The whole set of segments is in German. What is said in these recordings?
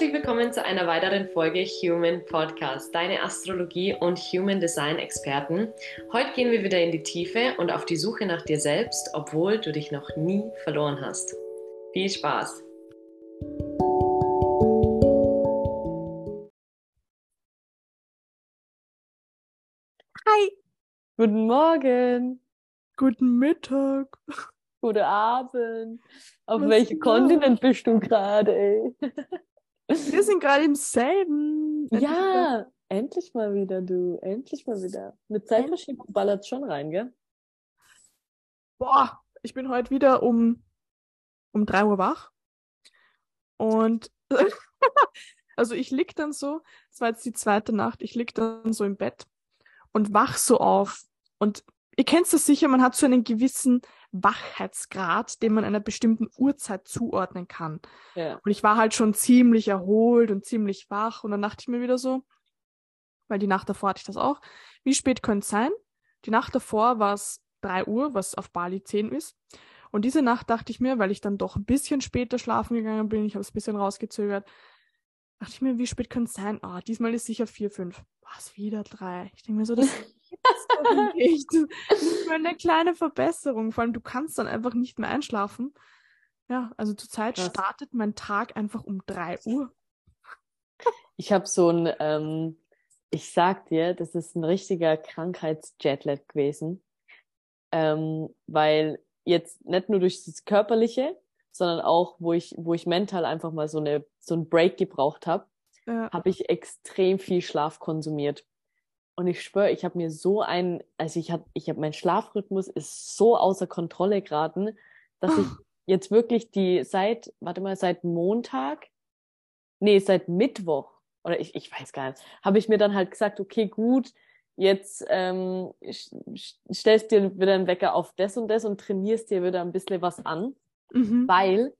Herzlich willkommen zu einer weiteren Folge Human Podcast, deine Astrologie und Human Design Experten. Heute gehen wir wieder in die Tiefe und auf die Suche nach dir selbst, obwohl du dich noch nie verloren hast. Viel Spaß! Hi, Guten Morgen, guten Mittag. guten Abend. Auf welchem Kontinent bist du gerade, ey? Wir sind gerade im selben. Ja, endlich mal wieder, du. Endlich mal wieder. Mit Zeitverschiebung ballert schon rein, gell? Boah, ich bin heute wieder um, um 3 Uhr wach. Und also ich lieg dann so, es war jetzt die zweite Nacht, ich lieg dann so im Bett und wach so auf. Und ihr kennt das sicher, man hat so einen gewissen Wachheitsgrad, den man einer bestimmten Uhrzeit zuordnen kann. Ja. Und ich war halt schon ziemlich erholt und ziemlich wach. Und dann dachte ich mir wieder so, weil die Nacht davor hatte ich das auch, wie spät könnte es sein? Die Nacht davor war es 3 Uhr, was auf Bali 10 ist. Und diese Nacht dachte ich mir, weil ich dann doch ein bisschen später schlafen gegangen bin, ich habe es ein bisschen rausgezögert, dachte ich mir, wie spät könnte es sein? Ah, diesmal ist sicher 4, 5. Was, wieder 3? Ich denke mir so, das nicht. Das ist nur eine kleine Verbesserung. Vor allem, du kannst dann einfach nicht mehr einschlafen. Ja, also zurzeit Krass. startet mein Tag einfach um 3 Uhr. Ich habe so ein, ähm, ich sag dir, das ist ein richtiger Krankheitsjetlag gewesen. Ähm, weil jetzt nicht nur durch das Körperliche, sondern auch, wo ich, wo ich mental einfach mal so eine, so einen Break gebraucht habe, Ja. habe ich extrem viel Schlaf konsumiert. Und ich schwöre, ich habe mir so ein, also ich habe, ich habe, mein Schlafrhythmus ist so außer Kontrolle geraten, dass ich jetzt wirklich die seit, warte mal, seit Montag, nee, seit Mittwoch, oder ich, ich weiß gar nicht, habe ich mir dann halt gesagt, okay, gut, jetzt ähm, stellst dir wieder einen Wecker auf das und das und trainierst dir wieder ein bisschen was an Mhm. weil,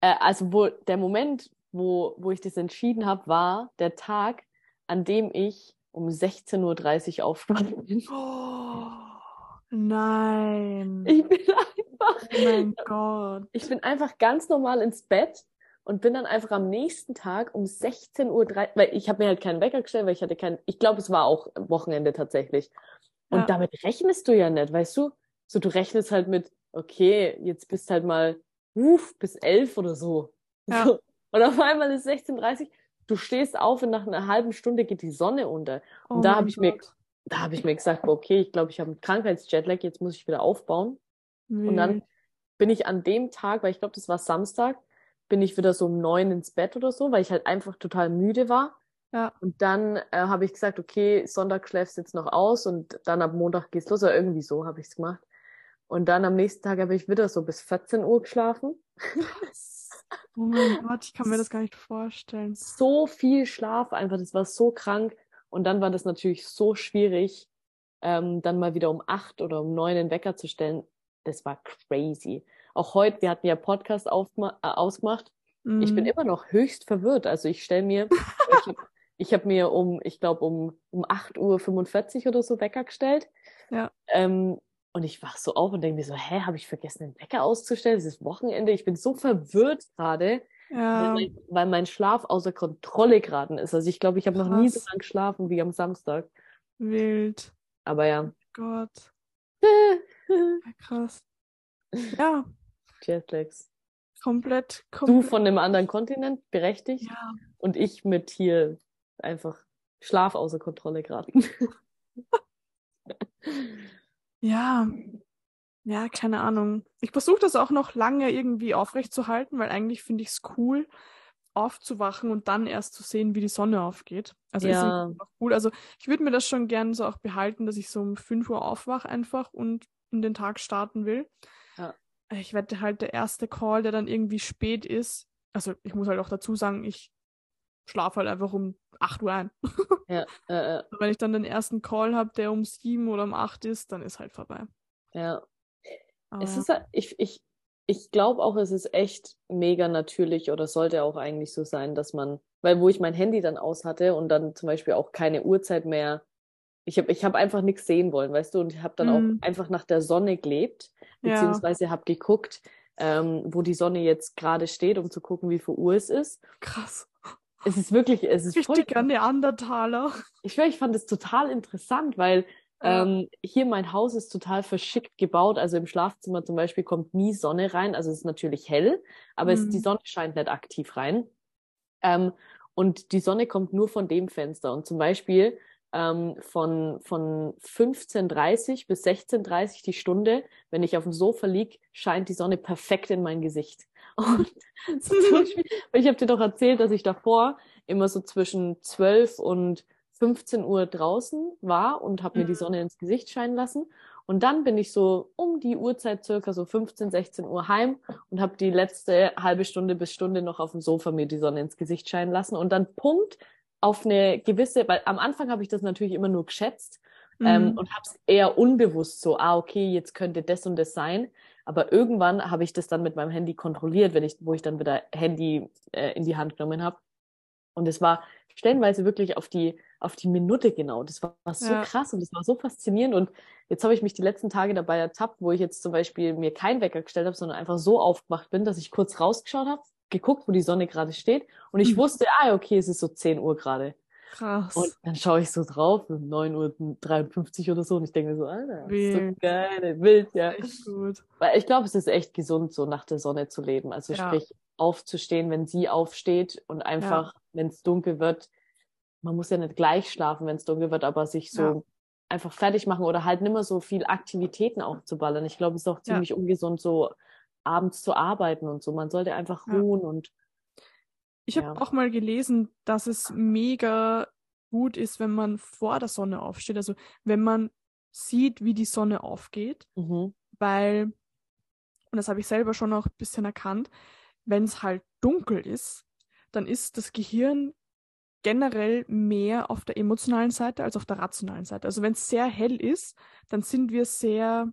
äh, also wo der Moment, wo, wo ich das entschieden habe, war der Tag, an dem ich um 16.30 Uhr aufgestanden bin. Oh, nein. Ich bin einfach, oh mein Gott. ich bin einfach ganz normal ins Bett und bin dann einfach am nächsten Tag um 16.30 Uhr, weil ich habe mir halt keinen Wecker gestellt, weil ich hatte keinen, ich glaube, es war auch Wochenende tatsächlich. Und Ja. damit rechnest du ja nicht, weißt du? So, du rechnest halt mit, okay, jetzt bist halt mal, uff, bis elf oder so. Ja. so. Und auf einmal ist 16.30 du stehst auf und nach einer halben Stunde geht die Sonne unter. Oh Und da habe ich mir, da habe ich mir gesagt, okay, ich glaube, ich habe einen Krankheitsjetlag, jetzt muss ich wieder aufbauen. Und dann bin ich an dem Tag, weil ich glaube, das war Samstag, bin ich wieder so um neun ins Bett oder so, weil ich halt einfach total müde war. Ja. Und dann äh, habe ich gesagt, okay, Sonntag schläfst jetzt noch aus und dann ab Montag geht's los. Oder irgendwie so habe ich's gemacht. Und dann am nächsten Tag habe ich wieder so bis 14 Uhr geschlafen. Oh mein Gott, ich kann mir das gar nicht vorstellen. So viel Schlaf einfach, das war so krank. Und dann war das natürlich so schwierig, ähm, dann mal wieder um acht oder um neun den Wecker zu stellen. Das war crazy. Auch heute, wir hatten ja Podcast aufgema- äh, ausgemacht. Ich bin Mhm. immer noch höchst verwirrt. Also ich stelle mir, ich habe ich hab mir um, ich glaube, um, um 8.45 Uhr oder so Wecker gestellt. Ja. Ähm, und ich wach so auf und denke mir so, hä, habe ich vergessen, den Wecker auszustellen? Es ist Wochenende. Ich bin so verwirrt gerade, weil, Ja, mein, weil mein Schlaf außer Kontrolle geraten ist. Also ich glaube, ich habe noch nie so lange geschlafen wie am Samstag. wild. Aber ja. Gott, ja, krass. Ja, Jetlags. komplett, Du komplett. von einem anderen Kontinent, berechtigt. Ja, Und ich mit hier einfach Schlaf außer Kontrolle geraten. ja, ja, keine Ahnung. Ich versuche das auch noch lange irgendwie aufrechtzuerhalten, weil eigentlich finde ich es cool, aufzuwachen und dann erst zu sehen, wie die Sonne aufgeht. Also ist Ja. auch cool. Also ich würde mir das schon gern so auch behalten, dass ich so um 5 Uhr aufwache einfach und in den Tag starten will. Ja. Ich wette halt der erste Call, der dann irgendwie spät ist. Also ich muss halt auch dazu sagen, ich schlafe halt einfach um 8 Uhr ein. Ja, äh, äh, Wenn ich dann den ersten Call habe, der um 7 oder um 8 ist, dann ist halt vorbei. ja. Aber Es ja. ist, halt- ich, ich, ich glaube auch, es ist echt mega natürlich oder sollte auch eigentlich so sein, dass man, weil wo ich mein Handy dann aus hatte und dann zum Beispiel auch keine Uhrzeit mehr, ich habe ich hab einfach nichts sehen wollen, weißt du, und ich habe dann Mhm. auch einfach nach der Sonne gelebt, Ja. beziehungsweise habe geguckt, ähm, wo die Sonne jetzt gerade steht, um zu gucken, wie viel Uhr es ist. Krass. Es ist wirklich, es ist voll, Richtiger Neandertaler. ich ich fand es total interessant, weil ähm, hier mein Haus ist total verschickt gebaut. Also im Schlafzimmer zum Beispiel kommt nie Sonne rein. Also es ist natürlich hell, aber es, Mhm. die Sonne scheint nicht aktiv rein. Ähm, und die Sonne kommt nur von dem Fenster. Und zum Beispiel ähm, von, von 15.30 bis 16.30 die Stunde, wenn ich auf dem Sofa lieg, scheint die Sonne perfekt in mein Gesicht. Und zum Beispiel, ich habe dir doch erzählt, dass ich davor immer so zwischen 12 und 15 Uhr draußen war und habe mir die Mhm. Sonne ins Gesicht scheinen lassen. Und dann bin ich so um die Uhrzeit circa so 15, 16 Uhr heim und habe die letzte halbe Stunde bis Stunde noch auf dem Sofa mir die Sonne ins Gesicht scheinen lassen. Und dann Punkt auf eine gewisse, weil am Anfang habe ich das natürlich immer nur geschätzt ähm, Mhm. und habe es eher unbewusst so, ah, okay, jetzt könnte das und das sein. Aber irgendwann habe ich das dann mit meinem Handy kontrolliert, wenn ich, wo ich dann wieder Handy äh, in die Hand genommen habe. Und es war stellenweise wirklich auf die, auf die Minute genau. Das war, war so Ja. krass und das war so faszinierend. Und jetzt habe ich mich die letzten Tage dabei ertappt, wo ich jetzt zum Beispiel mir keinen Wecker gestellt habe, sondern einfach so aufgemacht bin, dass ich kurz rausgeschaut habe, geguckt, wo die Sonne gerade steht. Und ich Mhm. wusste, ah, okay, es ist so 10 Uhr gerade. Krass. Und dann schaue ich so drauf, um 9.53 Uhr oder so, und ich denke mir so, Alter, das ist so geil, wild, ja. Echt gut. Weil ich glaube, es ist echt gesund, so nach der Sonne zu leben. Also Ja. sprich, aufzustehen, wenn sie aufsteht und einfach, wenn es dunkel wird, man muss ja nicht gleich schlafen, wenn es dunkel wird, aber sich so Ja. einfach fertig machen oder halt nimmer so viel Aktivitäten aufzuballern. Ich glaube, es ist auch Ja. ziemlich ungesund, so abends zu arbeiten und so. Man sollte einfach Ja. ruhen und Ich habe Ja. auch mal gelesen, dass es mega gut ist, wenn man vor der Sonne aufsteht. Also wenn man sieht, wie die Sonne aufgeht, mhm. weil, und das habe ich selber schon auch ein bisschen erkannt, wenn es halt dunkel ist, dann ist das Gehirn generell mehr auf der emotionalen Seite als auf der rationalen Seite. Also wenn es sehr hell ist, dann sind wir sehr,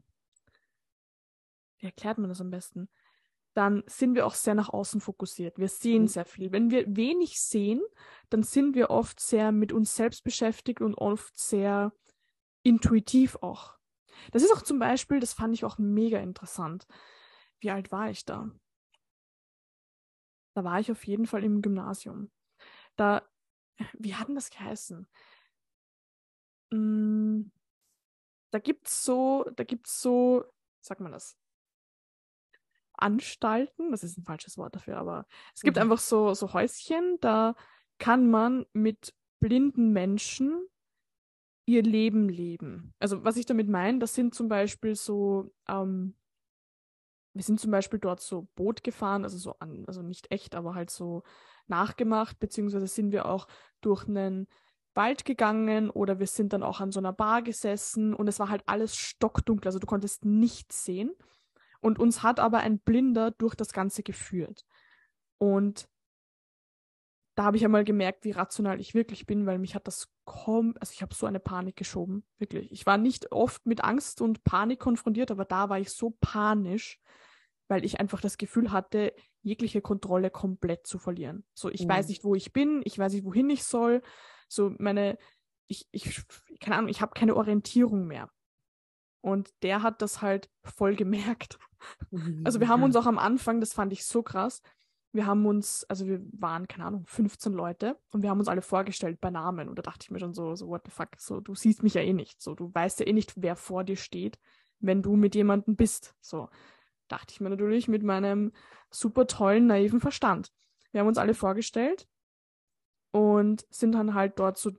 wie erklärt man das am besten? Dann sind wir auch sehr nach außen fokussiert. Wir sehen Mhm. sehr viel. Wenn wir wenig sehen, dann sind wir oft sehr mit uns selbst beschäftigt und oft sehr intuitiv auch. Das ist auch zum Beispiel, das fand ich auch mega interessant. Wie alt war ich da? Da war ich auf jeden Fall im Gymnasium. Da, wie hat denn das geheißen? Mm, Da gibt's so, da gibt's so, wie sagt man das? Anstalten, das ist ein falsches Wort dafür, aber es gibt Mhm. einfach so, so Häuschen, da kann man mit blinden Menschen ihr Leben leben. Also was ich damit meine, das sind zum Beispiel so, ähm, wir sind zum Beispiel dort so Boot gefahren, also so an, also nicht echt, aber halt so nachgemacht, beziehungsweise sind wir auch durch einen Wald gegangen oder wir sind dann auch an so einer Bar gesessen und es war halt alles stockdunkel, also du konntest nichts sehen. Und uns hat aber ein Blinder durch das Ganze geführt. Und da habe ich einmal gemerkt, wie rational ich wirklich bin, weil mich hat das kaum, also ich habe so eine Panik geschoben, wirklich. Ich war nicht oft mit Angst und Panik konfrontiert, aber da war ich so panisch, weil ich einfach das Gefühl hatte, jegliche Kontrolle komplett zu verlieren. So, ich Mhm. weiß nicht, wo ich bin, ich weiß nicht, wohin ich soll. So, meine, ich, ich, keine Ahnung, ich habe keine Orientierung mehr. Und der hat das halt voll gemerkt. Also wir haben uns auch am Anfang, das fand ich so krass, wir haben uns, also wir waren, keine Ahnung, 15 Leute und wir haben uns alle vorgestellt bei Namen. Und da dachte ich mir schon so, so, what the fuck, so, du siehst mich ja eh nicht. So, du weißt ja eh nicht, wer vor dir steht, wenn du mit jemandem bist. So, dachte ich mir natürlich mit meinem super tollen, naiven Verstand. Wir haben uns alle vorgestellt und sind dann halt dort so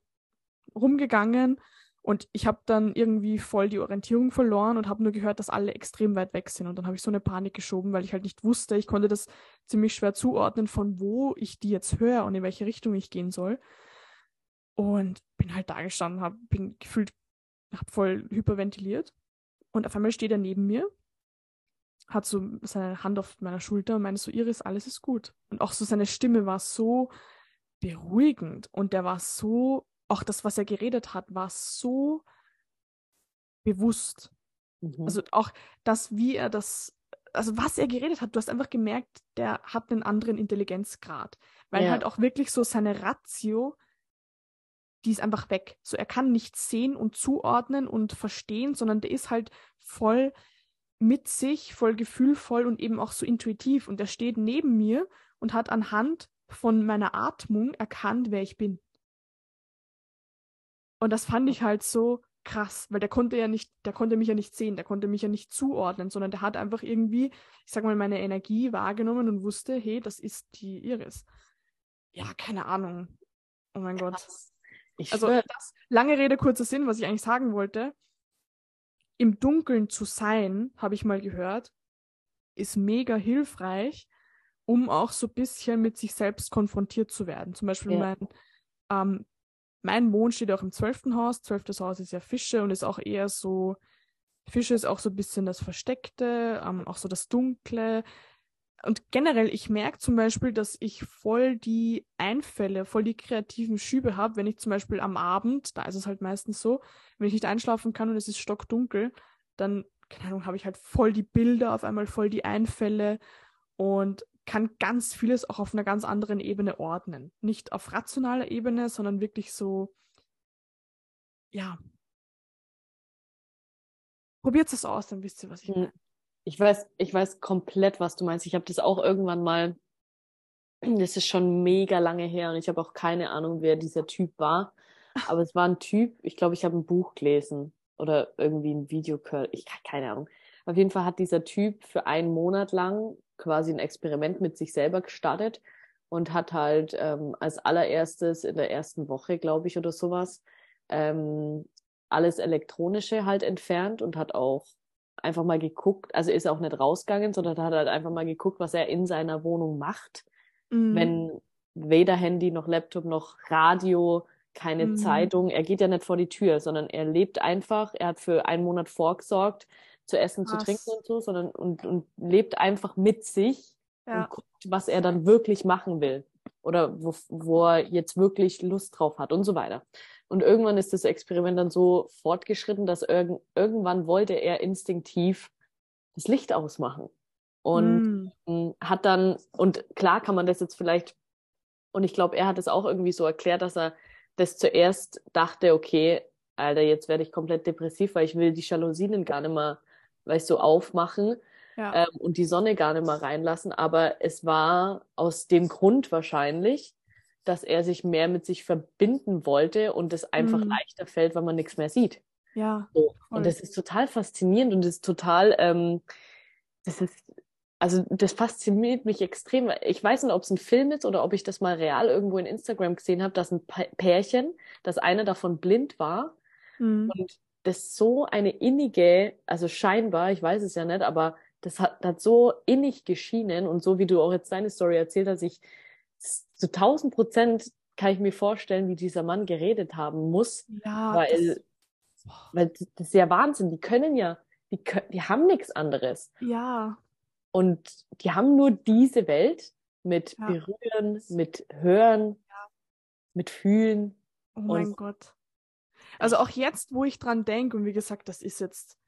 rumgegangen und ich habe dann irgendwie voll die Orientierung verloren und habe nur gehört, dass alle extrem weit weg sind. Und dann habe ich so eine Panik geschoben, weil ich halt nicht wusste, ich konnte das ziemlich schwer zuordnen, von wo ich die jetzt höre und in welche Richtung ich gehen soll. Und bin halt da gestanden, hab, bin gefühlt, hab voll hyperventiliert. Und auf einmal steht er neben mir, hat so seine Hand auf meiner Schulter und meinte so, Iris, alles ist gut. Und auch so seine Stimme war so beruhigend und der war so auch das, was er geredet hat, war so bewusst. Mhm. Also auch das, wie er das, also was er geredet hat, du hast einfach gemerkt, der hat einen anderen Intelligenzgrad. Weil Ja. halt auch wirklich so seine Ratio, die ist einfach weg. So er kann nicht sehen und zuordnen und verstehen, sondern der ist halt voll mit sich, voll gefühlvoll und eben auch so intuitiv. Und er steht neben mir und hat anhand von meiner Atmung erkannt, wer ich bin. Und das fand ich halt so krass, weil der konnte ja nicht, der konnte mich ja nicht sehen, der konnte mich ja nicht zuordnen, sondern der hat einfach irgendwie, ich sag mal, meine Energie wahrgenommen und wusste, hey, das ist die Iris. Ja, keine Ahnung. Oh mein Gott. Ich Also das, lange Rede, kurzer Sinn, was ich eigentlich sagen wollte. Im Dunkeln zu sein, habe ich mal gehört, ist mega hilfreich, um auch so ein bisschen mit sich selbst konfrontiert zu werden. Zum Beispiel Ja. mein, ähm, mein Mond steht auch im zwölften Haus. Zwölftes Haus ist ja Fische und ist auch eher so, Fische ist auch so ein bisschen das Versteckte, ähm, auch so das Dunkle. Und generell, ich merke zum Beispiel, dass ich voll die Einfälle, voll die kreativen Schübe habe, wenn ich zum Beispiel am Abend, da ist es halt meistens so, wenn ich nicht einschlafen kann und es ist stockdunkel, dann, keine Ahnung, habe ich halt voll die Bilder, auf einmal voll die Einfälle und kann ganz vieles auch auf einer ganz anderen Ebene ordnen. Nicht auf rationaler Ebene, sondern wirklich so, ja. Probiert es aus, dann wisst ihr, was ich Hm. meine. ich weiß, ich weiß komplett, was du meinst. Ich habe das auch irgendwann mal, das ist schon mega lange her und ich habe auch keine Ahnung, wer dieser Typ war. Aber es war ein Typ, ich glaube, ich habe ein Buch gelesen oder irgendwie ein Video. Ich keine Ahnung. Auf jeden Fall hat dieser Typ für einen Monat lang quasi ein Experiment mit sich selber gestartet und hat halt ähm, als allererstes in der ersten Woche, glaube ich, oder sowas, ähm, alles Elektronische halt entfernt und hat auch einfach mal geguckt, also ist auch nicht rausgegangen, sondern hat halt einfach mal geguckt, was er in seiner Wohnung macht, Mhm. wenn weder Handy noch Laptop noch Radio, keine Mhm. Zeitung, er geht ja nicht vor die Tür, sondern er lebt einfach, er hat für einen Monat vorgesorgt, zu essen, zu Krass. trinken und so, sondern und, und lebt einfach mit sich Ja. und guckt, was er dann wirklich machen will oder wo, wo er jetzt wirklich Lust drauf hat und so weiter. Und irgendwann ist das Experiment dann so fortgeschritten, dass irg irgendwann wollte er instinktiv das Licht ausmachen. Und ähm, hat dann, und klar kann man das jetzt vielleicht, und ich glaube, er hat es auch irgendwie so erklärt, dass er das zuerst dachte, okay, Alter, jetzt werde ich komplett depressiv, weil ich will die Jalousien gar nicht mehr, weißt du, aufmachen Ja. ähm, und die Sonne gar nicht mehr reinlassen. Aber es war aus dem Grund wahrscheinlich, dass er sich mehr mit sich verbinden wollte und es einfach Mhm. leichter fällt, wenn man nichts mehr sieht. ja. So. Und das ist total faszinierend und das ist total, ähm, das ist, also das fasziniert mich extrem. Ich weiß nicht, ob es ein Film ist oder ob ich das mal real irgendwo in Instagram gesehen habe, dass ein Pärchen, dass einer davon blind war Mhm. und das so eine innige, also scheinbar, ich weiß es ja nicht, aber das hat, hat so innig geschienen und so wie du auch jetzt deine Story erzählt hast, ich zu tausend Prozent kann ich mir vorstellen, wie dieser Mann geredet haben muss, Ja, weil, das, weil das ist ja Wahnsinn. Die können ja, die, können, die haben nichts anderes. ja, Und die haben nur diese Welt mit Ja. Berühren, mit Hören, mit Fühlen. oh mein Und- Gott. Also auch jetzt, wo ich dran denke, und wie gesagt, das ist jetzt,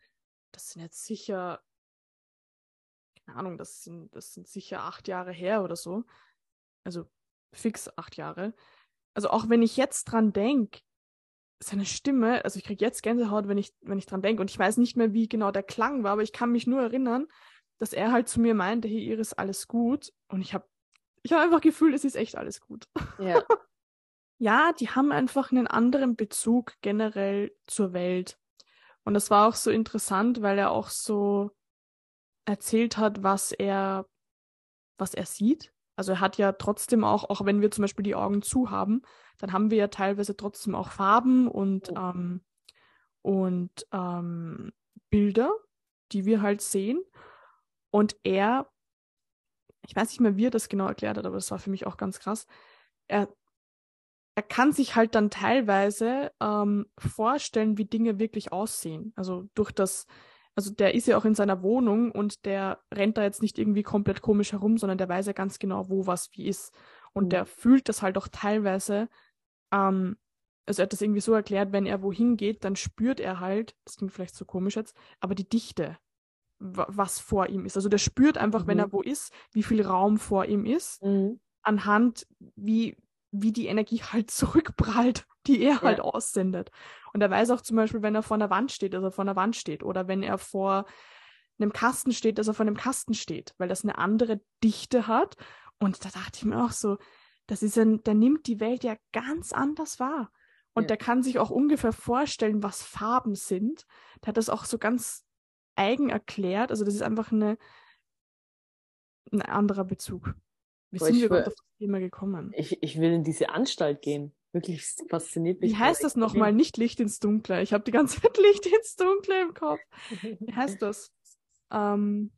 das sind jetzt sicher, keine Ahnung, das sind, das sind sicher acht Jahre her oder so. Also fix acht Jahre. Also auch wenn ich jetzt dran denke, seine Stimme, also ich kriege jetzt Gänsehaut, wenn ich, wenn ich dran denke, und ich weiß nicht mehr, wie genau der Klang war, aber ich kann mich nur erinnern, dass er halt zu mir meinte, hey Iris, alles gut. Und ich habe ich hab einfach gefühlt, es ist echt alles gut. Ja, Ja, die haben einfach einen anderen Bezug generell zur Welt. Und das war auch so interessant, weil er auch so erzählt hat, was er, was er sieht. Also er hat ja trotzdem auch, auch wenn wir zum Beispiel die Augen zu haben, dann haben wir ja teilweise trotzdem auch Farben und, Mhm. ähm, und ähm, Bilder, die wir halt sehen. Und er, ich weiß nicht mehr, wie er das genau erklärt hat, aber das war für mich auch ganz krass. Er er kann sich halt dann teilweise ähm, vorstellen, wie Dinge wirklich aussehen. Also durch das, also der ist ja auch in seiner Wohnung und der rennt da jetzt nicht irgendwie komplett komisch herum, sondern der weiß ja ganz genau, wo was wie ist. Und Mhm. der fühlt das halt auch teilweise, ähm, also er hat das irgendwie so erklärt, wenn er wohin geht, dann spürt er halt, das klingt vielleicht so komisch jetzt, aber die Dichte, wa- was vor ihm ist. Also der spürt einfach, wenn Mhm. er wo ist, wie viel Raum vor ihm ist mhm. anhand, wie, wie die Energie halt zurückprallt, die er halt aussendet. Und er weiß auch zum Beispiel, wenn er vor einer Wand steht, dass er vor einer Wand steht. Oder wenn er vor einem Kasten steht, dass er vor einem Kasten steht, weil das eine andere Dichte hat. Und da dachte ich mir auch so, das ist ein, der nimmt die Welt ja ganz anders wahr. Und Ja. der kann sich auch ungefähr vorstellen, was Farben sind. Der hat das auch so ganz eigen erklärt. Also das ist einfach eine, ein anderer Bezug. Wie Boah, sind ich wir überhaupt auf das Thema gekommen? Ich, ich will in diese Anstalt gehen. Wirklich fasziniert mich. Wie heißt das nochmal? Nicht Licht ins Dunkle. Ich habe die ganze Zeit Licht ins Dunkle im Kopf. Wie heißt das? Ähm,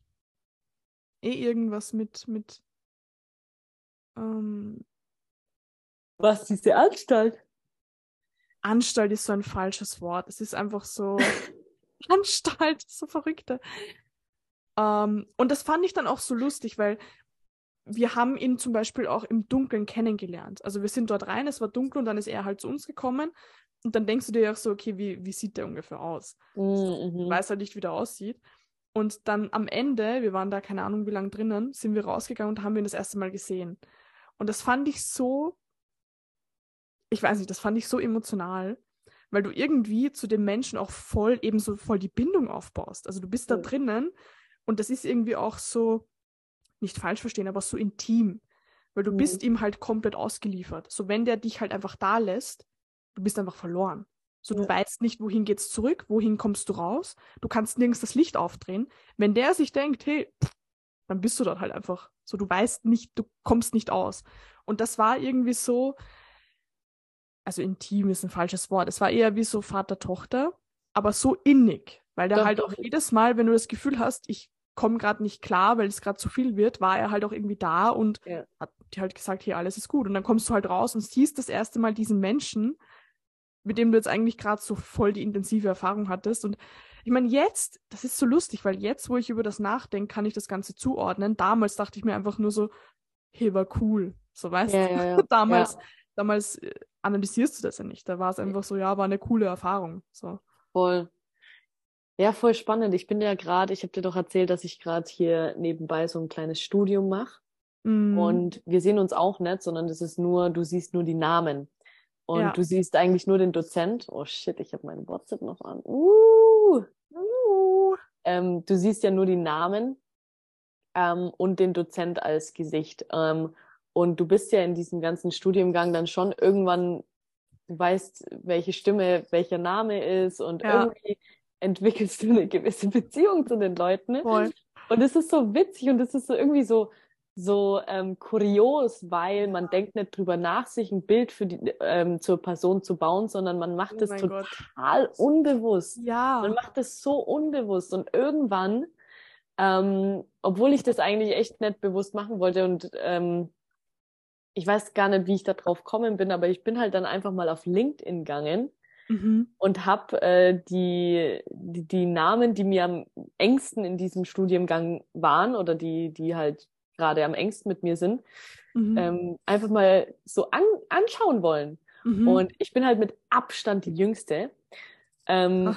eh irgendwas mit, mit ähm, Was, diese Anstalt? Anstalt ist so ein falsches Wort. Es ist einfach so Anstalt, so verrückte. Ähm, und das fand ich dann auch so lustig, weil wir haben ihn zum Beispiel auch im Dunkeln kennengelernt. Also wir sind dort rein, es war dunkel und dann ist er halt zu uns gekommen. Und dann denkst du dir auch so, okay, wie, wie sieht der ungefähr aus? Mhm. weiß halt nicht, wie der aussieht. Und dann am Ende, wir waren da keine Ahnung wie lange drinnen, sind wir rausgegangen und haben ihn das erste Mal gesehen. Und das fand ich so, ich weiß nicht, das fand ich so emotional, weil du irgendwie zu dem Menschen auch voll, eben so voll die Bindung aufbaust. Also du bist da drinnen und das ist irgendwie auch so, nicht falsch verstehen, aber so intim. Weil du Mhm. bist ihm halt komplett ausgeliefert. So wenn der dich halt einfach da lässt, du bist einfach verloren. So, du Ja. weißt nicht, wohin geht's zurück, wohin kommst du raus, du kannst nirgends das Licht aufdrehen. Wenn der sich denkt, hey, pff, dann bist du dort halt einfach. So, du weißt nicht, du kommst nicht aus. Und das war irgendwie so, also intim ist ein falsches Wort, es war eher wie so Vater-Tochter, aber so innig, weil der Doch, halt auch jedes Mal, wenn du das Gefühl hast, ich komme gerade nicht klar, weil es gerade zu viel wird, war er halt auch irgendwie da und Ja. hat dir halt gesagt, hier, alles ist gut. Und dann kommst du halt raus und siehst das erste Mal diesen Menschen, mit dem du jetzt eigentlich gerade so voll die intensive Erfahrung hattest. Und ich meine, jetzt, das ist so lustig, weil jetzt, wo ich über das nachdenke, kann ich das Ganze zuordnen. Damals dachte ich mir einfach nur so, hey, war cool. So, weißt Ja, du? ja, damals, damals äh, analysierst du das ja nicht. Da war es einfach so, ja, war eine coole Erfahrung. So. Voll. Ja, voll spannend. Ich bin ja gerade, ich habe dir doch erzählt, dass ich gerade hier nebenbei so ein kleines Studium mache. Mm, Und wir sehen uns auch nicht, sondern das ist nur, du siehst nur die Namen. Und Ja. du siehst eigentlich nur den Dozent. Oh shit, ich habe meinen WhatsApp noch an. Uh, uh. Ähm, du siehst ja nur die Namen ähm, und den Dozent als Gesicht. Ähm, und du bist ja in diesem ganzen Studiengang dann schon irgendwann, du weißt, welche Stimme, welcher Name ist und Ja. irgendwie entwickelst du eine gewisse Beziehung zu den Leuten. Ne? voll. Und es ist so witzig und es ist so irgendwie so, so ähm, kurios, weil man denkt nicht drüber nach, sich ein Bild für die, ähm, zur Person zu bauen, sondern man macht Oh es mein total unbewusst. Man Ja. macht es so unbewusst und irgendwann, ähm, obwohl ich das eigentlich echt nicht bewusst machen wollte und ähm, ich weiß gar nicht, wie ich da drauf gekommen bin, aber ich bin halt dann einfach mal auf LinkedIn gegangen Mhm. und habe äh, die, die, die Namen, die mir am engsten in diesem Studiengang waren oder die, die halt gerade am engsten mit mir sind, Mhm. ähm, einfach mal so an, anschauen wollen. Mhm. Und ich bin halt mit Abstand die Jüngste. Ähm,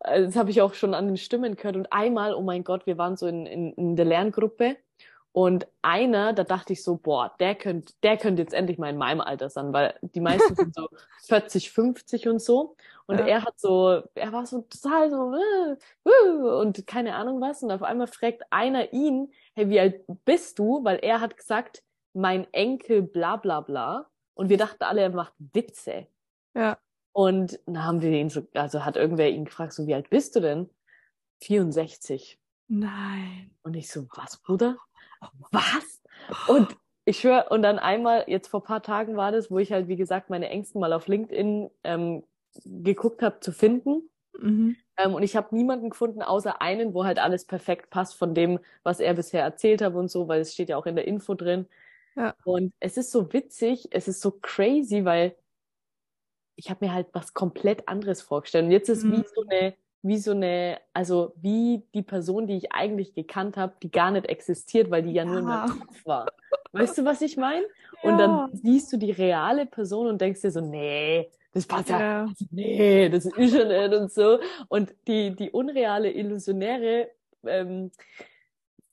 also das habe ich auch schon an den Stimmen gehört. Und einmal, oh mein Gott, wir waren so in, in, in der Lerngruppe. Und einer, da dachte ich so, boah, der könnte, der könnte jetzt endlich mal in meinem Alter sein, weil die meisten sind so 40, 50 und so. Und Ja. er hat so, er war so total so, äh, äh, und keine Ahnung was. Und auf einmal fragt einer ihn, hey, wie alt bist du? Weil er hat gesagt, mein Enkel, bla, bla, bla. Und wir dachten alle, er macht Witze. Ja. Und dann haben wir ihn so, also hat irgendwer ihn gefragt, so, wie alt bist du denn? 64. Nein. Und ich so, was, Bruder? Was? Und ich schwör, und dann einmal, jetzt vor paar Tagen war das, wo ich halt, wie gesagt, meine Ängsten mal auf LinkedIn ähm, geguckt habe zu finden. Mhm. Ähm, und ich habe niemanden gefunden, außer einen, wo halt alles perfekt passt von dem, was er bisher erzählt hat und so, weil es steht ja auch in der Info drin. Ja. Und es ist so witzig, es ist so crazy, weil ich habe mir halt was komplett anderes vorgestellt. Und jetzt ist Mhm. wie so eine, wie so eine, also wie die Person, die ich eigentlich gekannt habe, die gar nicht existiert, weil die ja, nur in Ja. meinem Kopf war. Weißt du, was ich meine? Und Ja. dann siehst du die reale Person und denkst dir so, nee, das passt ja, Ja. nee, das ist schon nicht und so. Und die, die unreale, illusionäre ähm,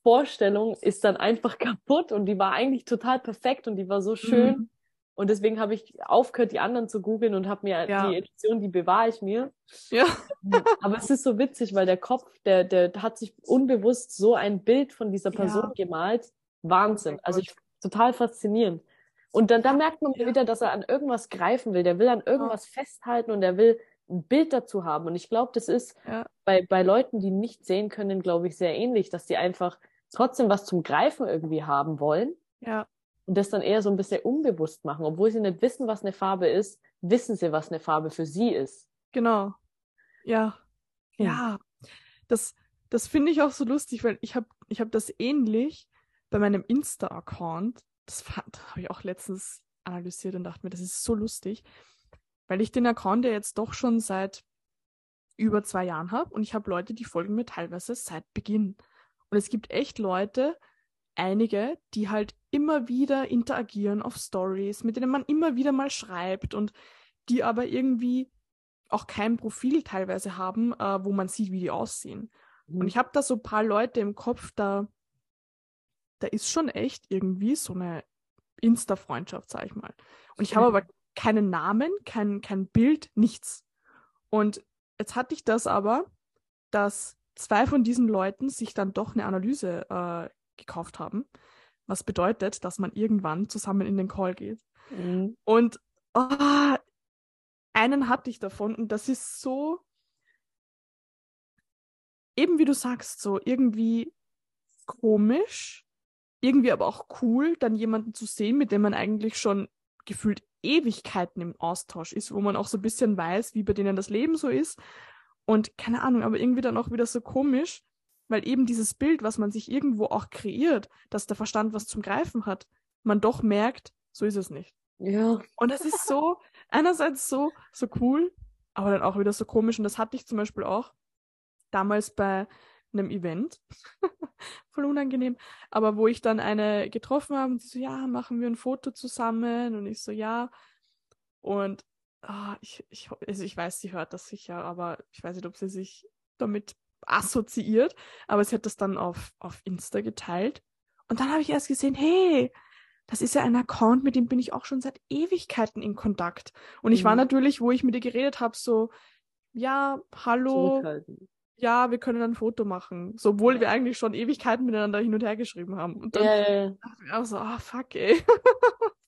Vorstellung ist dann einfach kaputt und die war eigentlich total perfekt und die war so schön. Mhm. Und deswegen habe ich aufgehört, die anderen zu googeln und habe mir Ja. die Illusion, die bewahre ich mir. Ja. Aber es ist so witzig, weil der Kopf, der, der hat sich unbewusst so ein Bild von dieser Person Ja. gemalt. Wahnsinn. Oh also ich total faszinierend. Und dann da merkt man ja. wieder, dass er an irgendwas greifen will. Der will an irgendwas festhalten und er will ein Bild dazu haben. Und ich glaube, das ist bei, bei Leuten, die nicht sehen können, glaube ich, sehr ähnlich, dass die einfach trotzdem was zum Greifen irgendwie haben wollen. Ja. Und das dann eher so ein bisschen unbewusst machen. Obwohl sie nicht wissen, was eine Farbe ist, wissen sie, was eine Farbe für sie ist. Genau. Ja. Ja. Das, das finde ich auch so lustig, weil ich habe ich hab das ähnlich bei meinem Insta-Account. Das habe ich auch letztens analysiert und dachte mir, das ist so lustig, weil ich den Account ja jetzt doch schon seit über zwei Jahren habe und ich habe Leute, die folgen mir teilweise seit Beginn. Und es gibt echt Leute, einige, die halt immer wieder interagieren auf Stories, mit denen man immer wieder mal schreibt und die aber irgendwie auch kein Profil teilweise haben, äh, wo man sieht, wie die aussehen. Mhm. Und ich habe da so ein paar Leute im Kopf, da, da ist schon echt irgendwie so eine Insta-Freundschaft, sag ich mal. Und ich habe aber keinen Namen, kein, kein Bild, nichts. Und jetzt hatte ich das aber, dass zwei von diesen Leuten sich dann doch eine Analyse äh, gekauft haben, was bedeutet, dass man irgendwann zusammen in den Call geht. Mhm. Und oh, einen hatte ich davon und das ist so, eben wie du sagst, so irgendwie komisch, irgendwie aber auch cool, dann jemanden zu sehen, mit dem man eigentlich schon gefühlt Ewigkeiten im Austausch ist, wo man auch so ein bisschen weiß, wie bei denen das Leben so ist. Und keine Ahnung, aber irgendwie dann auch wieder so komisch, weil eben dieses Bild, was man sich irgendwo auch kreiert, dass der Verstand was zum Greifen hat, man doch merkt, so ist es nicht. Ja. Und das ist so, einerseits so, so cool, aber dann auch wieder so komisch. Und das hatte ich zum Beispiel auch damals bei einem Event. Voll unangenehm. Aber wo ich dann eine getroffen habe und sie so, ja, machen wir ein Foto zusammen? Und ich so, ja. Und oh, ich, ich, also ich weiß, sie hört das sicher, aber ich weiß nicht, ob sie sich damit assoziiert. Aber sie hat das dann auf, auf Insta geteilt. Und dann habe ich erst gesehen, hey, das ist ja ein Account, mit dem bin ich auch schon seit Ewigkeiten in Kontakt. Und ich mhm. war natürlich, wo ich mit ihr geredet habe, so, ja, hallo, ja, wir können ein Foto machen. So, obwohl ja. wir eigentlich schon Ewigkeiten miteinander hin und her geschrieben haben. Und dann ja, ja, dachte ich auch so, ah, oh, fuck, ey.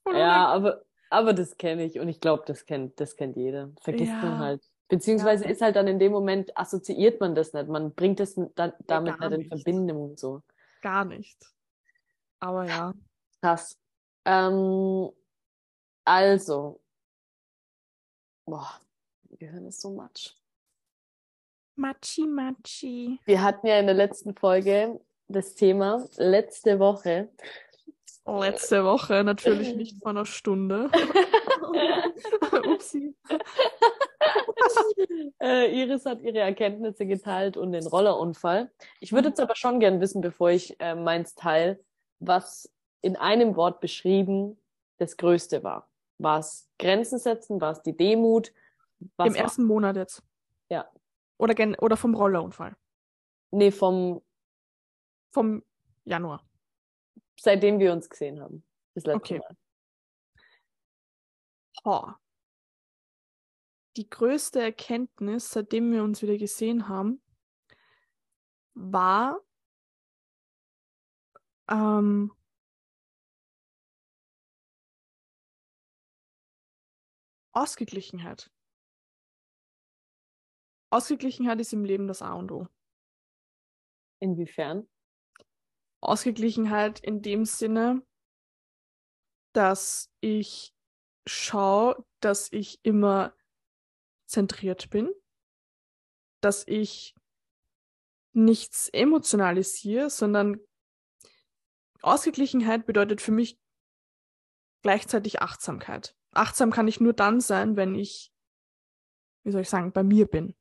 ja, aber, aber das kenne ich und ich glaube, das kennt, das kennt jeder. Vergisst man halt. Beziehungsweise ist halt dann in dem Moment, assoziiert man das nicht. Man bringt es dann damit nicht in Verbindung und so. Gar nicht. Aber ja. Krass. Ähm, also. Boah, Gehirn ist so matsch. Matschi, Matschi. Wir hatten ja in der letzten Folge das Thema letzte Woche. Letzte Woche, natürlich nicht vor einer Stunde. Upsi. äh, Iris hat ihre Erkenntnisse geteilt und den Rollerunfall. Ich würde jetzt aber schon gern wissen, bevor ich äh, meins teile, was in einem Wort beschrieben das Größte war. War es Grenzen setzen? War es die Demut? Was Im ersten Monat jetzt. Ja. Oder, gen oder vom Rollerunfall? Nee, vom. Vom Januar. Seitdem wir uns gesehen haben. Das letzte okay. Mal. Oh. Die größte Erkenntnis, seitdem wir uns wieder gesehen haben, war, ähm, Ausgeglichenheit. Ausgeglichenheit ist im Leben das A und O. Inwiefern? Ausgeglichenheit in dem Sinne, dass ich schaue, dass ich immer zentriert bin, dass ich nichts emotionalisiere, sondern Ausgeglichenheit bedeutet für mich gleichzeitig Achtsamkeit. Achtsam kann ich nur dann sein, wenn ich, wie soll ich sagen, bei mir bin.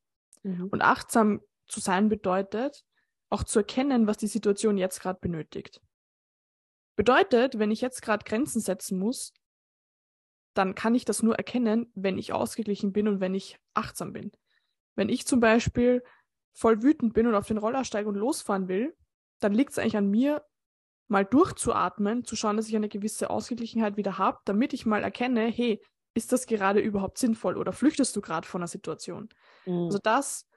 Mhm. Und achtsam zu sein bedeutet, auch zu erkennen, was die Situation jetzt gerade benötigt. Bedeutet, wenn ich jetzt gerade Grenzen setzen muss, dann kann ich das nur erkennen, wenn ich ausgeglichen bin und wenn ich achtsam bin. Wenn ich zum Beispiel voll wütend bin und auf den Roller steige und losfahren will, dann liegt es eigentlich an mir, mal durchzuatmen, zu schauen, dass ich eine gewisse Ausgeglichenheit wieder habe, damit ich mal erkenne, hey, ist das gerade überhaupt sinnvoll oder flüchtest du gerade von einer Situation? Mhm. Also das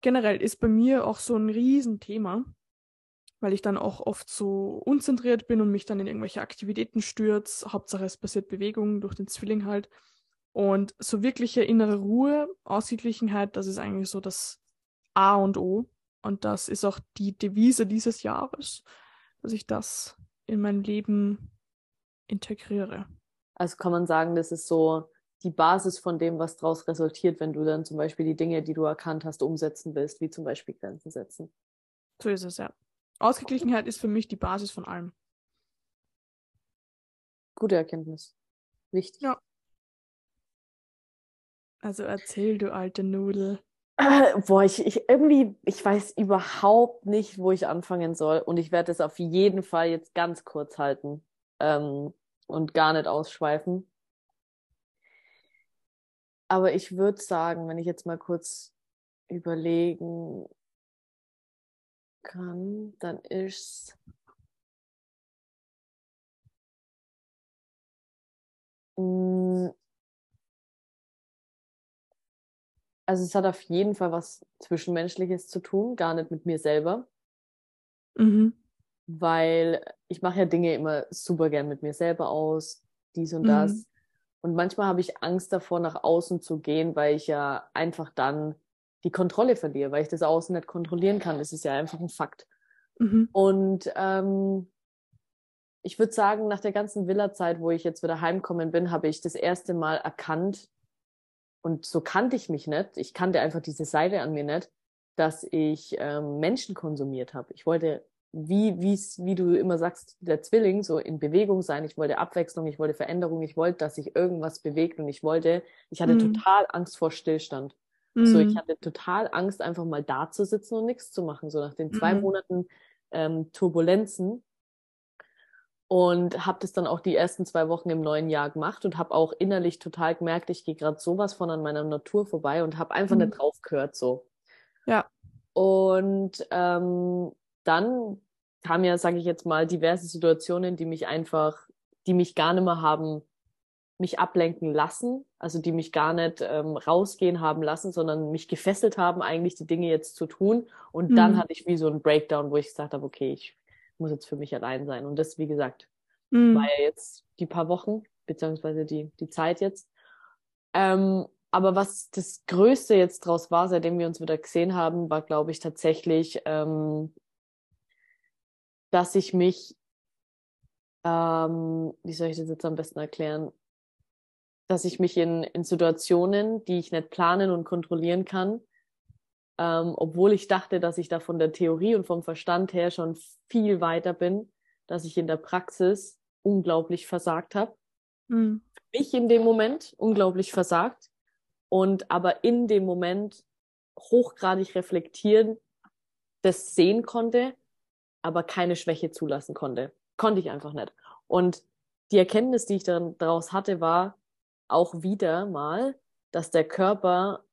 generell ist bei mir auch so ein Riesenthema. Weil ich dann auch oft so unzentriert bin und mich dann in irgendwelche Aktivitäten stürze. Hauptsache es passiert Bewegung durch den Zwilling halt. Und so wirkliche innere Ruhe, Ausgeglichenheit, das ist eigentlich so das A und O. Und das ist auch die Devise dieses Jahres, dass ich das in mein Leben integriere. Also kann man sagen, das ist so die Basis von dem, was daraus resultiert, wenn du dann zum Beispiel die Dinge, die du erkannt hast, umsetzen willst, wie zum Beispiel Grenzen setzen. So ist es, ja. Ausgeglichenheit ist für mich die Basis von allem. Gute Erkenntnis. Wichtig. Ja. Also erzähl, du alte Nudel. Äh, boah, ich, ich irgendwie, ich weiß überhaupt nicht, wo ich anfangen soll. Und ich werde es auf jeden Fall jetzt ganz kurz halten ähm, und gar nicht ausschweifen. Aber ich würde sagen, wenn ich jetzt mal kurz überlegen kann, dann ist mm, also es hat auf jeden Fall was Zwischenmenschliches zu tun, gar nicht mit mir selber. Mhm. Weil ich mache ja Dinge immer super gern mit mir selber aus, dies und Mhm. das. Und manchmal habe ich Angst davor, nach außen zu gehen, weil ich ja einfach dann die Kontrolle verliere, weil ich das Außen nicht kontrollieren kann. Das ist ja einfach ein Fakt. Mhm. Und ähm, ich würde sagen, nach der ganzen Villa-Zeit, wo ich jetzt wieder heimkommen bin, habe ich das erste Mal erkannt, und so kannte ich mich nicht, ich kannte einfach diese Seite an mir nicht, dass ich ähm, Menschen konsumiert habe. Ich wollte, wie, wie's, wie du immer sagst, der Zwilling, so in Bewegung sein. Ich wollte Abwechslung, ich wollte Veränderung, ich wollte, dass sich irgendwas bewegt und ich wollte, ich hatte Mhm. total Angst vor Stillstand. So, ich Mhm. hatte total Angst, einfach mal da zu sitzen und nichts zu machen. So nach den zwei Mhm. Monaten ähm, Turbulenzen. Und habe das dann auch die ersten zwei Wochen im neuen Jahr gemacht und habe auch innerlich total gemerkt, ich gehe gerade sowas von an meiner Natur vorbei und habe einfach Mhm. nicht drauf gehört so. Ja. Und ähm, dann kamen ja, sage ich jetzt mal, diverse Situationen, die mich einfach, die mich gar nicht mehr haben mich ablenken lassen, also die mich gar nicht ähm, rausgehen haben lassen, sondern mich gefesselt haben, eigentlich die Dinge jetzt zu tun. Und dann Mhm. hatte ich wie so einen Breakdown, wo ich gesagt habe, okay, ich muss jetzt für mich allein sein. Und das, wie gesagt, Mhm. war ja jetzt die paar Wochen, beziehungsweise die, die Zeit jetzt. Ähm, aber was das Größte jetzt draus war, seitdem wir uns wieder gesehen haben, war, glaube ich, tatsächlich, ähm, dass ich mich, ähm, wie soll ich das jetzt am besten erklären, dass ich mich in, in Situationen, die ich nicht planen und kontrollieren kann, ähm, obwohl ich dachte, dass ich da von der Theorie und vom Verstand her schon viel weiter bin, dass ich in der Praxis unglaublich versagt habe. Mhm. Ich in dem Moment unglaublich versagt und aber in dem Moment hochgradig reflektieren, das sehen konnte, aber keine Schwäche zulassen konnte. Konnte ich einfach nicht. Und die Erkenntnis, die ich dann daraus hatte, war auch wieder mal, dass der Körper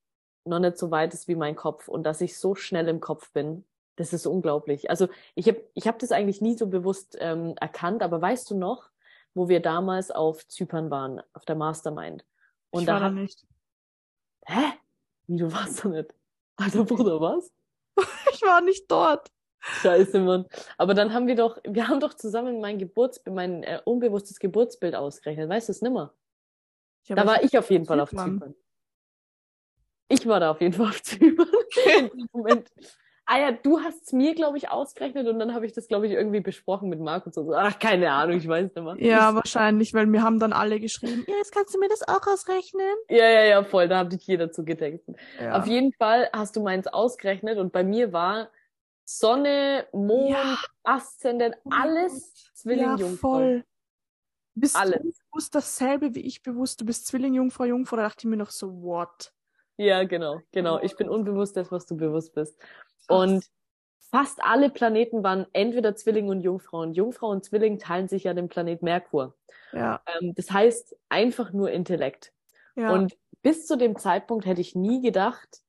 noch nicht so weit ist wie mein Kopf und dass ich so schnell im Kopf bin. Das ist unglaublich. Also ich habe ich hab das eigentlich nie so bewusst ähm, erkannt, aber weißt du noch, wo wir damals auf Zypern waren, auf der Mastermind? Und ich da war da nicht. hä? Wie, du warst da nicht? Alter Bruder, was? Ich war nicht dort. Scheiße, Mann. Aber dann haben wir doch, wir haben doch zusammen mein Geburtsbild, mein äh, unbewusstes Geburtsbild ausgerechnet. Weißt du es nimmer? Ja, Da war ich auf jeden Fall auf Zypern. Ich war da auf jeden Fall auf Zypern. Moment. Ah ja, du hast es mir, glaube ich, ausgerechnet und dann habe ich das, glaube ich, irgendwie besprochen mit Markus und so. Ach, keine Ahnung, ich weiß nicht mehr. Ja, wahrscheinlich, weil wir haben dann alle geschrieben, ja, jetzt kannst du mir das auch ausrechnen. Ja, ja, ja, voll. Da hat dich jeder zu getextet. Ja. Auf jeden Fall hast du meins ausgerechnet und bei mir war Sonne, Mond, Ja. Aszendent, alles Zwilling, ja, voll. Bist Alles. du bewusst dasselbe wie ich bewusst? Du bist Zwilling, Jungfrau, Jungfrau. Da dachte ich mir noch so, what? Ja, genau, genau. Ich bin unbewusst das, was du bewusst bist. Und fast alle Planeten waren entweder Zwilling und Jungfrau. Und Jungfrau und Zwilling teilen sich ja den Planet Merkur. Ja, Ähm, das heißt einfach nur Intellekt. ja. Und bis zu dem Zeitpunkt hätte ich nie gedacht,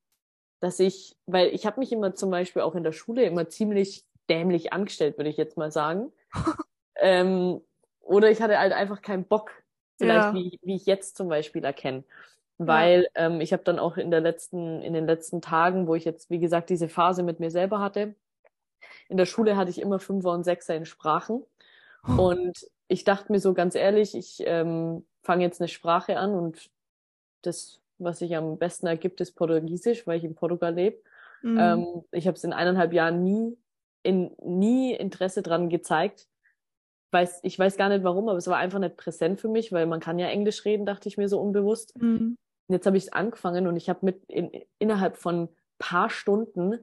dass ich, weil ich habe mich immer zum Beispiel auch in der Schule immer ziemlich dämlich angestellt, würde ich jetzt mal sagen. ähm, oder ich hatte halt einfach keinen Bock, vielleicht Ja. wie, wie ich jetzt zum Beispiel erkenne. Weil ähm, ich habe dann auch in der letzten, in den letzten Tagen, wo ich jetzt, wie gesagt, diese Phase mit mir selber hatte, in der Schule hatte ich immer Fünfer und Sechser in Sprachen. Oh. Und ich dachte mir so ganz ehrlich, ich ähm, fange jetzt eine Sprache an und das, was sich am besten ergibt, ist Portugiesisch, weil ich in Portugal lebe. Mhm. Ähm, ich habe es in eineinhalb Jahren nie, in, nie Interesse dran gezeigt. Weiß, ich weiß gar nicht warum, aber es war einfach nicht präsent für mich, weil man kann ja Englisch reden, dachte ich mir so unbewusst. Mhm. Und jetzt habe ich es angefangen und ich habe mit in, innerhalb von paar Stunden,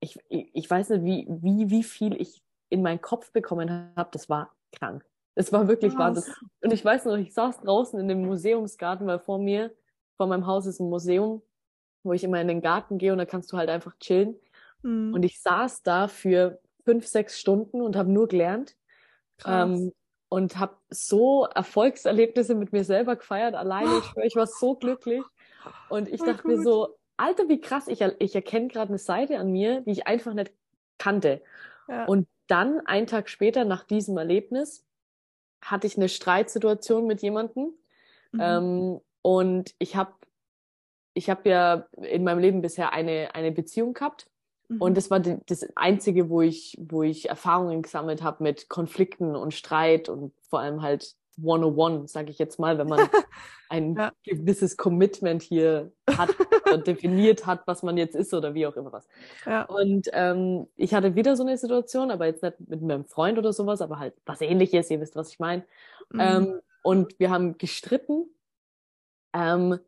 ich, ich, ich weiß nicht, wie, wie, wie viel ich in meinen Kopf bekommen habe, das war krank. Es war wirklich Krass. Wahnsinn. Und ich weiß noch, ich saß draußen in dem Museumsgarten, weil vor mir, vor meinem Haus ist ein Museum, wo ich immer in den Garten gehe und da kannst du halt einfach chillen. Mhm. Und ich saß da für fünf, sechs Stunden und habe nur gelernt. Ähm, und habe so Erfolgserlebnisse mit mir selber gefeiert, alleine. Ich, schwör, ich war so glücklich. Und ich Voll dachte mir gut. so, Alter, wie krass, ich, er- ich erkenne gerade eine Seite an mir, die ich einfach nicht kannte. ja. Und dann, einen Tag später, nach diesem Erlebnis, hatte ich eine Streitsituation mit jemandem. Mhm. Ähm, und ich habe ich hab ja in meinem Leben bisher eine, eine Beziehung gehabt. Mhm. Und das war die, das Einzige, wo ich, wo ich Erfahrungen gesammelt habe mit Konflikten und Streit und vor allem halt 101, sage ich jetzt mal, wenn man ein Ja. gewisses Commitment hier hat oder definiert hat, was man jetzt ist oder wie auch immer was. ja. Und ähm, ich hatte wieder so eine Situation, aber jetzt nicht mit meinem Freund oder sowas, aber halt was ähnliches, ihr wisst, was ich meine. Mhm. Ähm, und wir haben gestritten. Ähm,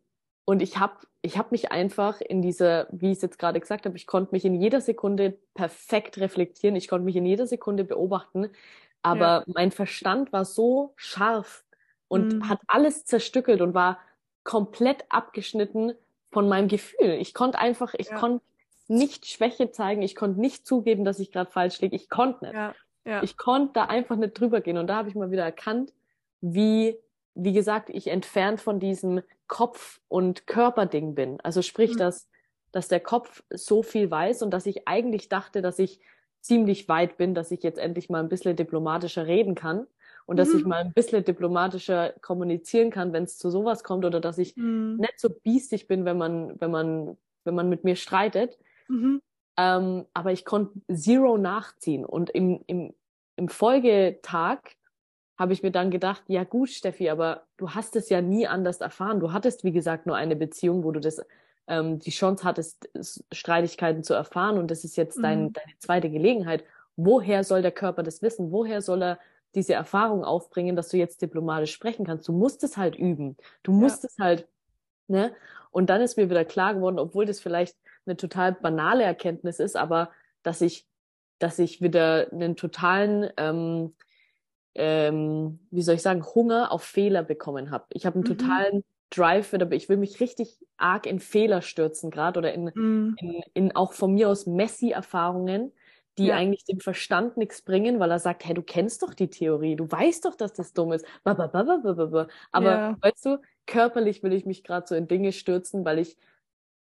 und ich habe ich hab mich einfach in dieser, wie ich es jetzt gerade gesagt habe, ich konnte mich in jeder Sekunde perfekt reflektieren, ich konnte mich in jeder Sekunde beobachten, aber mein Verstand war so scharf und Mhm. hat alles zerstückelt und war komplett abgeschnitten von meinem Gefühl. Ich konnte einfach, ich Ja. konnte nicht Schwäche zeigen, ich konnte nicht zugeben, dass ich gerade falsch liege, ich konnte nicht. ja. Ja. Ich konnte da einfach nicht drüber gehen. Und da habe ich mal wieder erkannt, wie, wie gesagt, ich entfernt von diesem Kopf- und Körperding bin. Also sprich, Mhm. dass, dass der Kopf so viel weiß und dass ich eigentlich dachte, dass ich ziemlich weit bin, dass ich jetzt endlich mal ein bisschen diplomatischer reden kann und dass ich Mhm. mal ein bisschen diplomatischer kommunizieren kann, wenn es zu sowas kommt oder dass ich Mhm. nicht so biestig bin, wenn man, wenn man, wenn man mit mir streitet. Mhm. Ähm, aber ich konnte Zero nachziehen. Und im, im, im Folgetag habe ich mir dann gedacht, ja gut, Steffi, aber du hast es ja nie anders erfahren. Du hattest, wie gesagt, nur eine Beziehung, wo du das, ähm, die Chance hattest, Streitigkeiten zu erfahren. Und das ist jetzt dein, Mhm. deine zweite Gelegenheit. Woher soll der Körper das wissen? Woher soll er diese Erfahrung aufbringen, dass du jetzt diplomatisch sprechen kannst? Du musst es halt üben. Du Ja. musst es halt, ne? Und dann ist mir wieder klar geworden, obwohl das vielleicht eine total banale Erkenntnis ist, aber dass ich, dass ich wieder einen totalen, ähm, ähm, wie soll ich sagen, Hunger auf Fehler bekommen habe. Ich habe einen Mhm. totalen Drive wieder, ich will mich richtig arg in Fehler stürzen gerade oder in, Mhm. in, in auch von mir aus Messi-Erfahrungen, die Ja. eigentlich dem Verstand nichts bringen, weil er sagt, hey, du kennst doch die Theorie, du weißt doch, dass das dumm ist. Aber Ja. weißt du, körperlich will ich mich gerade so in Dinge stürzen, weil ich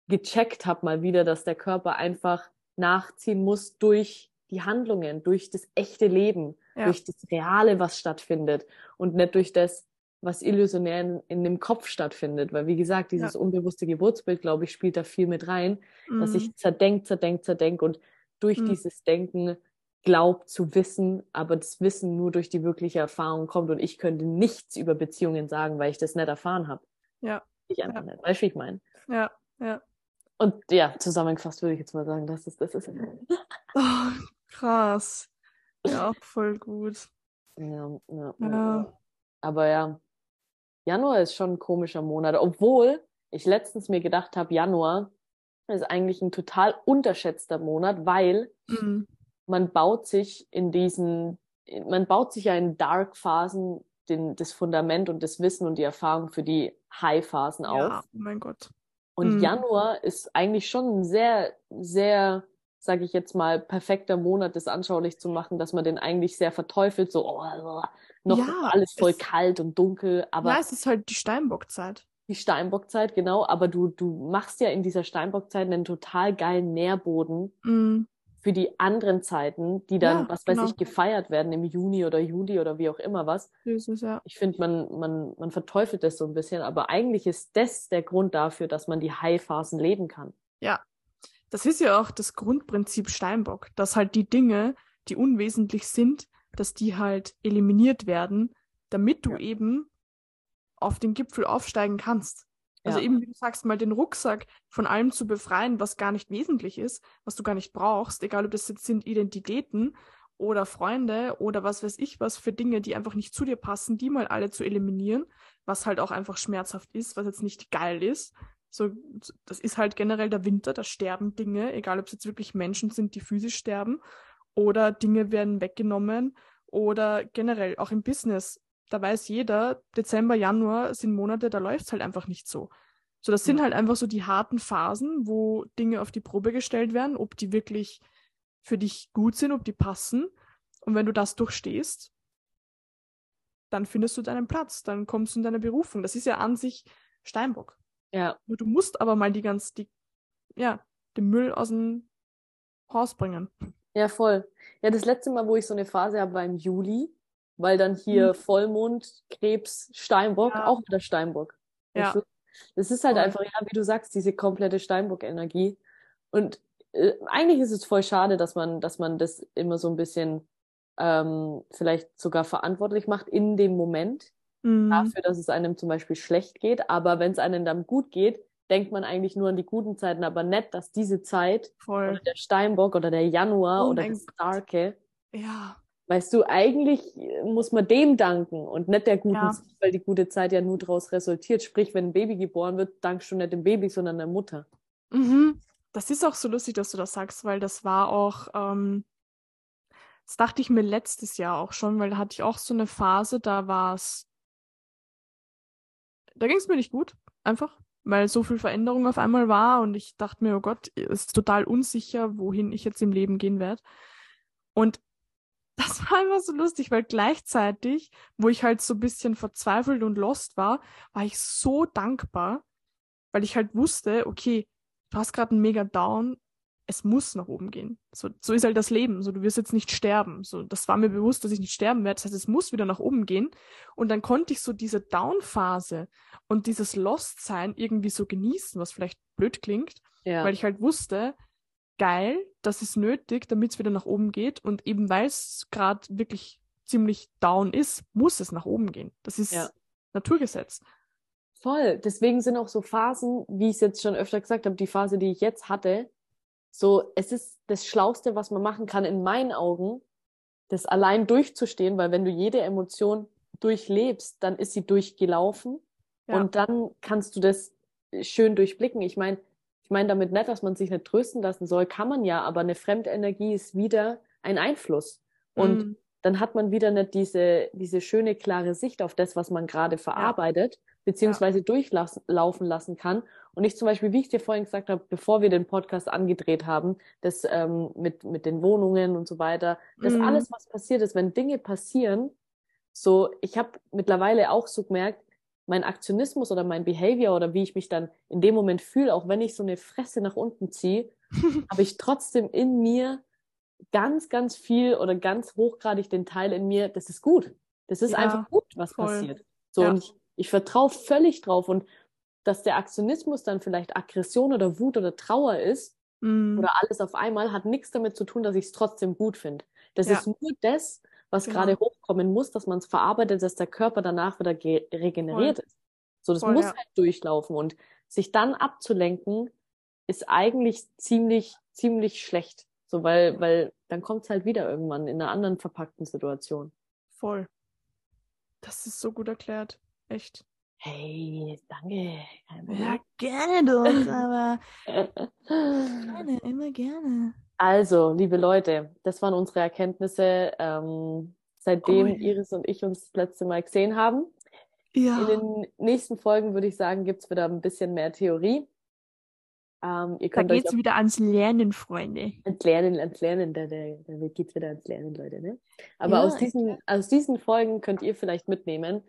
gecheckt habe mal wieder, dass der Körper einfach nachziehen muss durch die Handlungen, durch das echte Leben, Ja. durch das Reale, was stattfindet und nicht durch das, was illusionär in, in dem Kopf stattfindet. Weil, wie gesagt, dieses unbewusste Geburtsbild, glaube ich, spielt da viel mit rein, dass Mhm. ich zerdenk, zerdenk, zerdenk und durch Mhm. dieses Denken glaubt zu wissen, aber das Wissen nur durch die wirkliche Erfahrung kommt und ich könnte nichts über Beziehungen sagen, weil ich das nicht erfahren habe. Ja. Ich einfach Ja. nicht. Weißt du, wie ich meine? Ja. Ja. Und ja, zusammengefasst würde ich jetzt mal sagen, das ist, das ist. Oh, krass. Ja, voll gut. Ja, ja, Ja. Aber ja, Januar ist schon ein komischer Monat, obwohl ich letztens mir gedacht habe, Januar ist eigentlich ein total unterschätzter Monat, weil Mhm. man baut sich in diesen, man baut sich ja in Dark-Phasen den, das Fundament und das Wissen und die Erfahrung für die High-Phasen auf. Ja, mein Gott. Und Mhm. Januar ist eigentlich schon ein sehr, sehr, sage ich jetzt mal, perfekter Monat, das anschaulich zu machen, dass man den eigentlich sehr verteufelt, so oh, oh, noch Ja, alles voll es- kalt und dunkel, aber ja, es ist halt die Steinbockzeit. die Steinbockzeit, genau, aber du, du machst ja in dieser Steinbockzeit einen total geilen Nährboden Mhm. für die anderen Zeiten, die dann, Ja, was weiß genau. ich, gefeiert werden im Juni oder Juli oder wie auch immer was. So ist es, ja. Ich finde, man, man, man verteufelt das so ein bisschen, aber eigentlich ist das der Grund dafür, dass man die High-Phasen leben kann. Das ist ja auch das Grundprinzip Steinbock, dass halt die Dinge, die unwesentlich sind, dass die halt eliminiert werden, damit du Ja. eben auf den Gipfel aufsteigen kannst. Also Ja. eben, wie du sagst, mal den Rucksack von allem zu befreien, was gar nicht wesentlich ist, was du gar nicht brauchst, egal ob das jetzt sind Identitäten oder Freunde oder was weiß ich was für Dinge, die einfach nicht zu dir passen, die mal alle zu eliminieren, was halt auch einfach schmerzhaft ist, was jetzt nicht geil ist. So, das ist halt generell der Winter, da sterben Dinge, egal ob es jetzt wirklich Menschen sind, die physisch sterben oder Dinge werden weggenommen oder generell auch im Business. Da weiß jeder, Dezember, Januar sind Monate, da läuft es halt einfach nicht so. So, das sind halt einfach so die harten Phasen, wo Dinge auf die Probe gestellt werden, ob die wirklich für dich gut sind, ob die passen. Und wenn du das durchstehst, dann findest du deinen Platz, dann kommst du in deine Berufung. Das ist ja an sich Steinbock. Ja, Du musst aber mal die ganz, die, ja, den Müll aus dem Haus bringen. ja, voll. Ja, das letzte Mal, wo ich so eine Phase habe, war im Juli, weil dann hier Mhm. Vollmond, Krebs, Steinbock, Ja. auch wieder Steinbock. Ja. Das ist halt Voll. einfach, ja, wie du sagst, diese komplette Steinbock-Energie. Und äh, eigentlich ist es voll schade, dass man, dass man das immer so ein bisschen ähm, vielleicht sogar verantwortlich macht in dem Moment Mhm. dafür, dass es einem zum Beispiel schlecht geht. Aber wenn es einem dann gut geht, denkt man eigentlich nur an die guten Zeiten, aber nicht, dass diese Zeit Voll. oder der Steinbock oder der Januar Oh oder das Starke, Ja. weißt du, eigentlich muss man dem danken und nicht der guten Ja. Zeit, weil die gute Zeit ja nur daraus resultiert. Sprich, wenn ein Baby geboren wird, dankst du nicht dem Baby, sondern der Mutter. Mhm. Das ist auch so lustig, dass du das sagst, weil das war auch, ähm, das dachte ich mir letztes Jahr auch schon, weil da hatte ich auch so eine Phase, da war es, da ging es mir nicht gut, einfach, weil so viel Veränderung auf einmal war und ich dachte mir, oh Gott, ist total unsicher, wohin ich jetzt im Leben gehen werde. Und das war einfach so lustig, weil gleichzeitig, wo ich halt so ein bisschen verzweifelt und lost war, war ich so dankbar, weil ich halt wusste, okay, du hast gerade einen mega Down, es muss nach oben gehen. So, so ist halt das Leben. So, du wirst jetzt nicht sterben. So, das war mir bewusst, dass ich nicht sterben werde. Das heißt, es muss wieder nach oben gehen. Und dann konnte ich so diese Down-Phase und dieses Lost-Sein irgendwie so genießen, was vielleicht blöd klingt, Ja, weil ich halt wusste, geil, das ist nötig, damit es wieder nach oben geht. Und eben weil es gerade wirklich ziemlich down ist, muss es nach oben gehen. Das ist Ja. Naturgesetz. voll. Deswegen sind auch so Phasen, wie ich es jetzt schon öfter gesagt habe, die Phase, die ich jetzt hatte, so, es ist das Schlauste, was man machen kann, in meinen Augen, das allein durchzustehen, weil wenn du jede Emotion durchlebst, dann ist sie durchgelaufen Ja. und dann kannst du das schön durchblicken. Ich meine, ich meine damit nicht, dass man sich nicht trösten lassen soll, kann man ja, aber eine Fremdenergie ist wieder ein Einfluss. Und Mm, dann hat man wieder nicht diese, diese schöne, klare Sicht auf das, was man gerade verarbeitet, beziehungsweise durchlaufen lassen kann. Und ich zum Beispiel, wie ich dir vorhin gesagt habe, bevor wir den Podcast angedreht haben, das ähm, mit, mit den Wohnungen und so weiter, das Mhm. alles, was passiert ist, wenn Dinge passieren, so, ich habe mittlerweile auch so gemerkt, mein Aktionismus oder mein Behavior oder wie ich mich dann in dem Moment fühle, auch wenn ich so eine Fresse nach unten ziehe, habe ich trotzdem in mir ganz, ganz viel oder ganz hochgradig den Teil in mir, das ist gut. Das ist Ja, einfach gut, was voll. passiert. So, Ja. und ich, ich vertraue völlig drauf. Und dass der Aktionismus dann vielleicht Aggression oder Wut oder Trauer ist mm, oder alles auf einmal, hat nichts damit zu tun, dass ich es trotzdem gut finde. Das Ja. ist nur das, was Genau. gerade hochkommen muss, dass man es verarbeitet, dass der Körper danach wieder ge- regeneriert ist. So, das Voll, muss halt durchlaufen. Und sich dann abzulenken, ist eigentlich ziemlich, ziemlich schlecht. So, weil, weil dann kommt es halt wieder irgendwann in einer anderen verpackten Situation. voll. Das ist so gut erklärt. Echt. Hey, danke. Ja, gerne doch, aber gerne, immer gerne. Also, liebe Leute, das waren unsere Erkenntnisse, ähm, seitdem Oh. Iris und ich uns das letzte Mal gesehen haben. In Ja. den nächsten Folgen würde ich sagen, gibt's wieder ein bisschen mehr Theorie. Ähm, Da geht's auf wieder ans Lernen, Freunde. ans Lernen, ans Lernen, da, da, da geht's wieder ans Lernen, Leute, ne? Aber Ja, aus diesen, aus diesen Folgen könnt ihr vielleicht mitnehmen,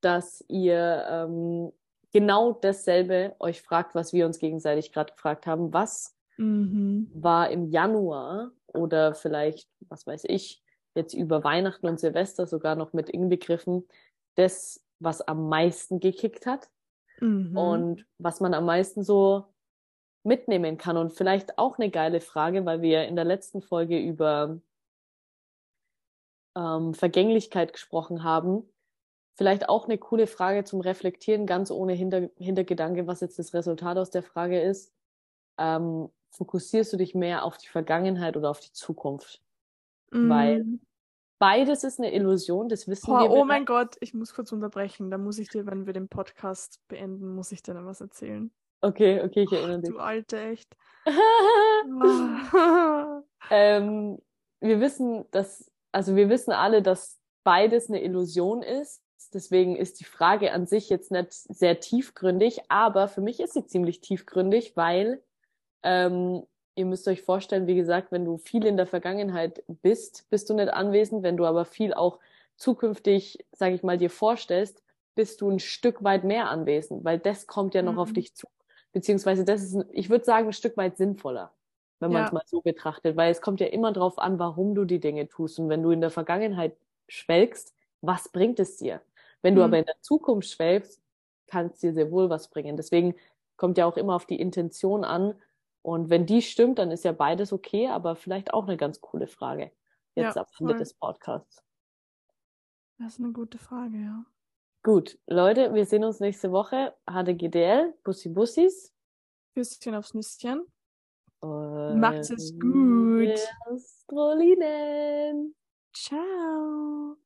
dass ihr ähm, genau dasselbe euch fragt, was wir uns gegenseitig gerade gefragt haben. Was Mhm. war im Januar oder vielleicht, was weiß ich, jetzt über Weihnachten und Silvester sogar noch mit inbegriffen, das, was am meisten gekickt hat Mhm. und was man am meisten so mitnehmen kann. Und vielleicht auch eine geile Frage, weil wir in der letzten Folge über ähm, Vergänglichkeit gesprochen haben. Vielleicht auch eine coole Frage zum Reflektieren, ganz ohne Hinter Hintergedanke, was jetzt das Resultat aus der Frage ist. Ähm, fokussierst du dich mehr auf die Vergangenheit oder auf die Zukunft? Mm. Weil beides ist eine Illusion, das wissen Boah, wir. Oh mein Gott, ich muss kurz unterbrechen. Da muss ich dir, wenn wir den Podcast beenden, muss ich dir noch was erzählen. Okay, okay, ich erinnere dich. Du alte, echt. ähm, wir wissen, dass, also wir wissen alle, dass beides eine Illusion ist. Deswegen ist die Frage an sich jetzt nicht sehr tiefgründig, aber für mich ist sie ziemlich tiefgründig, weil ähm, ihr müsst euch vorstellen, wie gesagt, wenn du viel in der Vergangenheit bist, bist du nicht anwesend. Wenn du aber viel auch zukünftig, sage ich mal, dir vorstellst, bist du ein Stück weit mehr anwesend, weil das kommt ja noch mhm. auf dich zu. Beziehungsweise das ist, ich würde sagen, ein Stück weit sinnvoller, wenn man es mal so betrachtet, weil es kommt ja immer drauf an, warum du die Dinge tust. Und wenn du in der Vergangenheit schwelgst, was bringt es dir? Wenn du mhm. aber in der Zukunft schwelgst, kann es dir sehr wohl was bringen. Deswegen kommt ja auch immer auf die Intention an, und wenn die stimmt, dann ist ja beides okay, aber vielleicht auch eine ganz coole Frage. Jetzt ja, ab Ende des Podcasts. Das ist eine gute Frage, ja. Gut, Leute, wir sehen uns nächste Woche. HDGDL, Bussi Bussis. Küsschen aufs Nüsschen. Und Macht es gut. Astrolinen. Ciao.